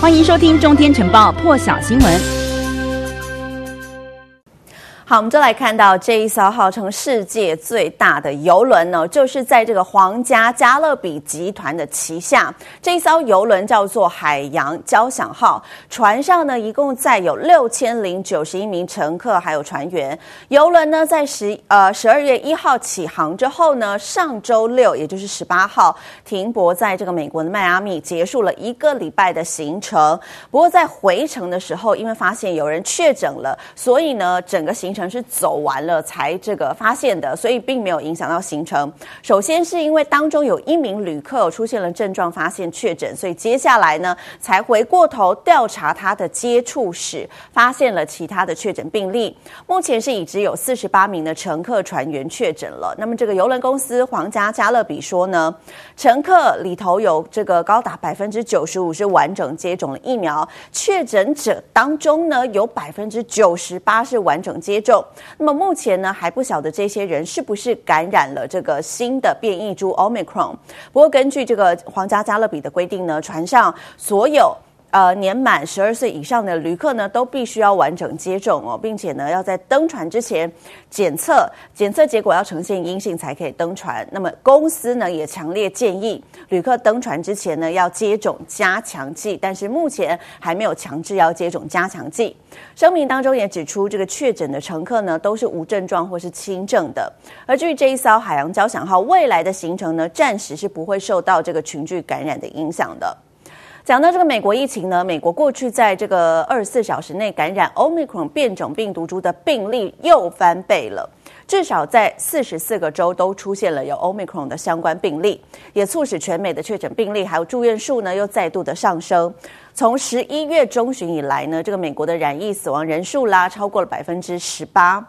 欢迎收听《中天晨报》破晓新闻。好，我们就来看到这一艘号称世界最大的游轮呢，就是在这个皇家加勒比集团的旗下。这一艘游轮叫做海洋交响号，船上呢一共载有六千零九十一名乘客还有船员。游轮呢在十呃十二月一号起航之后呢，上周六也就是十八号停泊在这个美国的迈阿密，结束了一个礼拜的行程。不过在回程的时候，因为发现有人确诊了，所以呢整个行程。是走完了才这个发现的，所以并没有影响到行程。首先是因为当中有一名旅客出现了症状，发现确诊，所以接下来呢才回过头调查他的接触史，发现了其他的确诊病例。目前是已知有四十八名的乘客船员确诊了。那么这个邮轮公司皇家加勒比说呢，乘客里头有这个高达百分之九十五是完整接种了疫苗，确诊者当中呢有百分之九十八是完整接种。那么目前呢还不晓得这些人是不是感染了这个新的变异株 Omicron。不过根据这个皇家加勒比的规定呢，船上所有。呃，年满十二岁以上的旅客呢，都必须要完整接种哦，并且呢，要在登船之前检测，检测结果要呈现阴性才可以登船。那么公司呢，也强烈建议旅客登船之前呢，要接种加强剂，但是目前还没有强制要接种加强剂。声明当中也指出，这个确诊的乘客呢，都是无症状或是轻症的。而至于这一艘海洋交响号未来的行程呢，暂时是不会受到这个群聚感染的影响的。讲到这个美国疫情呢，美国过去在这个二十四小时内感染 Omicron 变种病毒株的病例又翻倍了，至少在四十四个州都出现了有 Omicron 的相关病例，也促使全美的确诊病例还有住院数呢又再度的上升。从十一月中旬以来呢，这个美国的染疫死亡人数啦超过了百分之十八，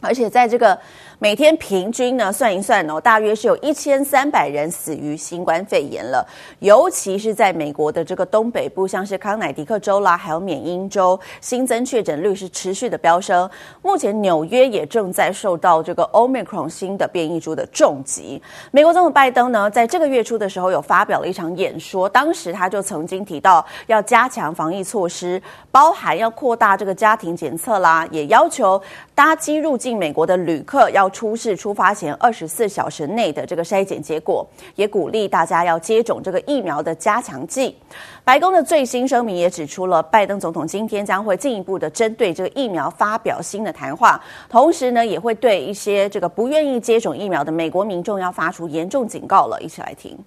而且在这个。每天平均呢，算一算哦，大约是有一千三百人死于新冠肺炎了。尤其是在美国的这个东北部，像是康乃狄克州啦，还有缅因州，新增确诊率是持续的飙升。目前纽约也正在受到这个 Omicron 新的变异株的重击。美国总统拜登呢，在这个月初的时候有发表了一场演说，当时他就曾经提到要加强防疫措施，包含要扩大这个家庭检测啦，也要求搭机入境美国的旅客要要。出示出发前二十四小时内的这个筛检结果，也鼓励大家要接种这个疫苗的加强剂。白宫的最新声明也指出了，拜登总统今天将会进一步的针对这个疫苗发表新的谈话，同时呢，也会对一些这个不愿意接种疫苗的美国民众要发出严重警告了。一起来听。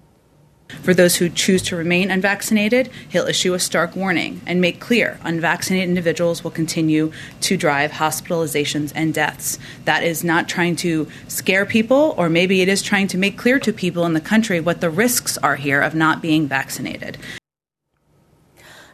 For those who choose to remain unvaccinated, he'll issue a stark warning and make clear unvaccinated individuals will continue to drive hospitalizations and deaths. That is not trying to scare people, or maybe it is trying to make clear to people in the country what the risks are here of not being vaccinated.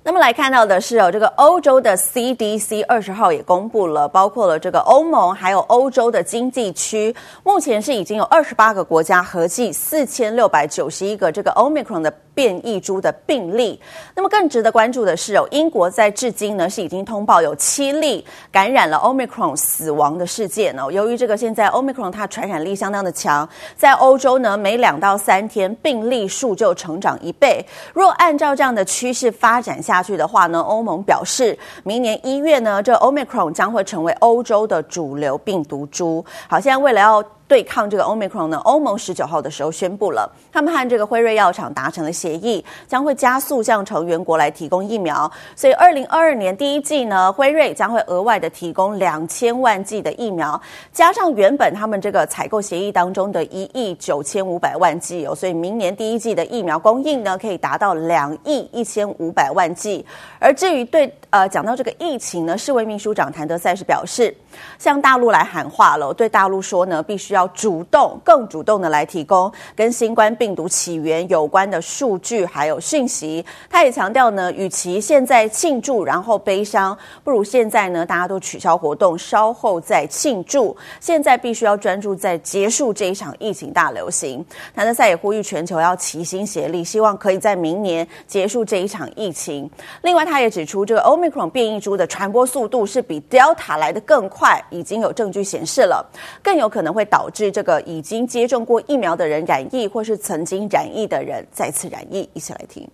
那么来看到的是哦，这个欧洲的 CDC 二十号也公布了，包括了这个欧盟还有欧洲的经济区，目前是已经有二十八个国家，合计四千六百九十一个这个 Omicron 的。变异株的病例，那么更值得关注的是哦，英国在至今呢是已经通报有七例感染了 Omicron 死亡的事件哦。由于这个现在 Omicron 它传染力相当的强，在欧洲呢每两到三天病例数就成长一倍。若按照这样的趋势发展下去的话呢，欧盟表示明年一月呢，这 Omicron 将会成为欧洲的主流病毒株。好，现在为了要对抗这个 Omicron 呢，欧盟十九号的时候宣布了，他们和这个辉瑞药厂达成了协议，将会加速向成员国来提供疫苗。所以，二零二二年第一季呢，辉瑞将会额外的提供两千万剂的疫苗，加上原本他们这个采购协议当中的一亿九千五百万剂哦，所以明年第一季的疫苗供应呢，可以达到两亿一千五百万剂。而至于对呃讲到这个疫情呢，世卫秘书长谭德塞是表示，向大陆来喊话了，对大陆说呢，必须。要主动、更主动的来提供跟新冠病毒起源有关的数据还有讯息。他也强调呢，与其现在庆祝然后悲伤，不如现在呢大家都取消活动，稍后再庆祝。现在必须要专注在结束这一场疫情大流行。谭德塞也呼吁全球要齐心协力，希望可以在明年结束这一场疫情。另外，他也指出，这个 Omicron 变异株的传播速度是比 Delta 来得更快，已经有证据显示了，更有可能会导。导致这个已经接种过疫苗的人染疫，或是曾经染疫的人再次染疫。一起来听。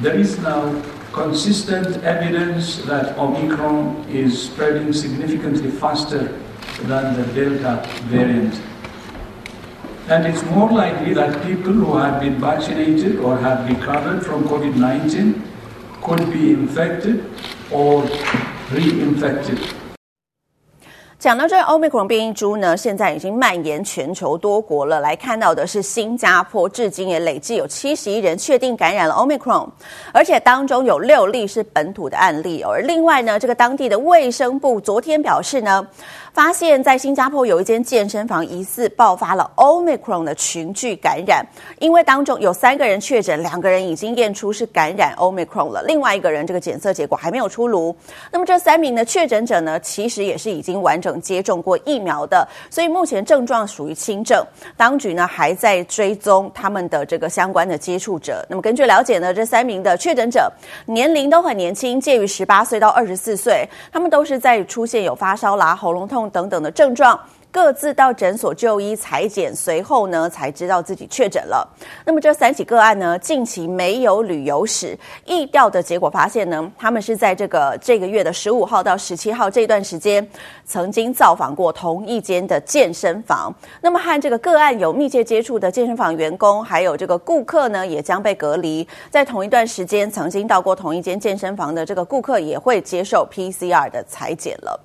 There is now consistent evidence that Omicron is spreading significantly faster than the Delta variant. And it's more likely that people who have been vaccinated or have recovered from COVID 19 could be infected or reinfected. 讲到这个 Omicron 变异株呢，现在已经蔓延全球多国了。来看到的是新加坡，至今也累计有七十一人确定感染了 Omicron，而且当中有六例是本土的案例。而另外呢，这个当地的卫生部昨天表示呢，发现，在新加坡有一间健身房疑似爆发了 Omicron 的群聚感染，因为当中有三个人确诊，两个人已经验出是感染 Omicron 了，另外一个人这个检测结果还没有出炉。那么这三名的确诊者呢，其实也是已经完整接种过疫苗的，所以目前症状属于轻症。当局呢还在追踪他们的这个相关的接触者。那么根据了解呢，这三名的确诊者年龄都很年轻，介于十八岁到二十四岁，他们都是在出现有发烧啦、喉咙痛。等等的症状，各自到诊所就医裁剪，随后呢才知道自己确诊了。那么这三起个案呢，近期没有旅游史，疫调的结果发现呢，他们是在这个这个月的十五号到十七号这段时间，曾经造访过同一间的健身房。那么和这个个案有密切接触的健身房员工，还有这个顾客呢，也将被隔离。在同一段时间曾经到过同一间健身房的这个顾客，也会接受 PCR 的裁剪了。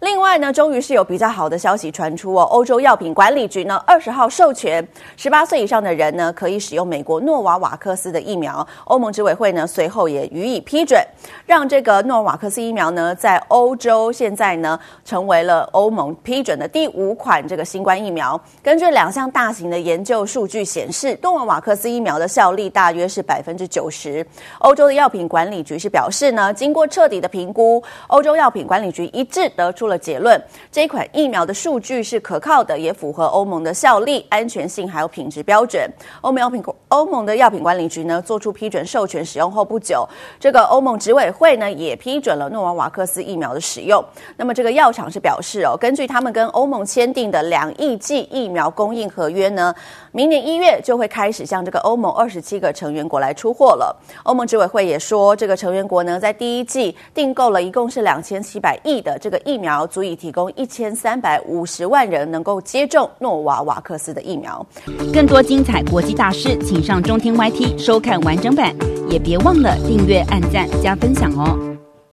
另外呢，终于是有比较好的消息传出哦。欧洲药品管理局呢，二十号授权十八岁以上的人呢，可以使用美国诺瓦瓦克斯的疫苗。欧盟执委会呢，随后也予以批准，让这个诺瓦瓦克斯疫苗呢，在欧洲现在呢，成为了欧盟批准的第五款这个新冠疫苗。根据两项大型的研究数据显示，诺瓦瓦克斯疫苗的效力大约是百分之九十。欧洲的药品管理局是表示呢，经过彻底的评估，欧洲药品管理局一致得出了结论，这款疫苗的数据是可靠的，也符合欧盟的效力、安全性还有品质标准。欧盟药品欧盟的药品管理局呢，做出批准授权使用后不久，这个欧盟执委会呢也批准了诺瓦瓦克斯疫苗的使用。那么这个药厂是表示哦，根据他们跟欧盟签订的两亿剂疫苗供应合约呢，明年一月就会开始向这个欧盟二十七个成员国来出货了。欧盟执委会也说，这个成员国呢在第一季订购了一共是两千七百亿的这个疫苗。足以提供一千三百五十万人能够接种诺瓦瓦克斯的疫苗。更多精彩国际大事，请上中天 YT 收看完整版，也别忘了订阅、按赞、加分享哦。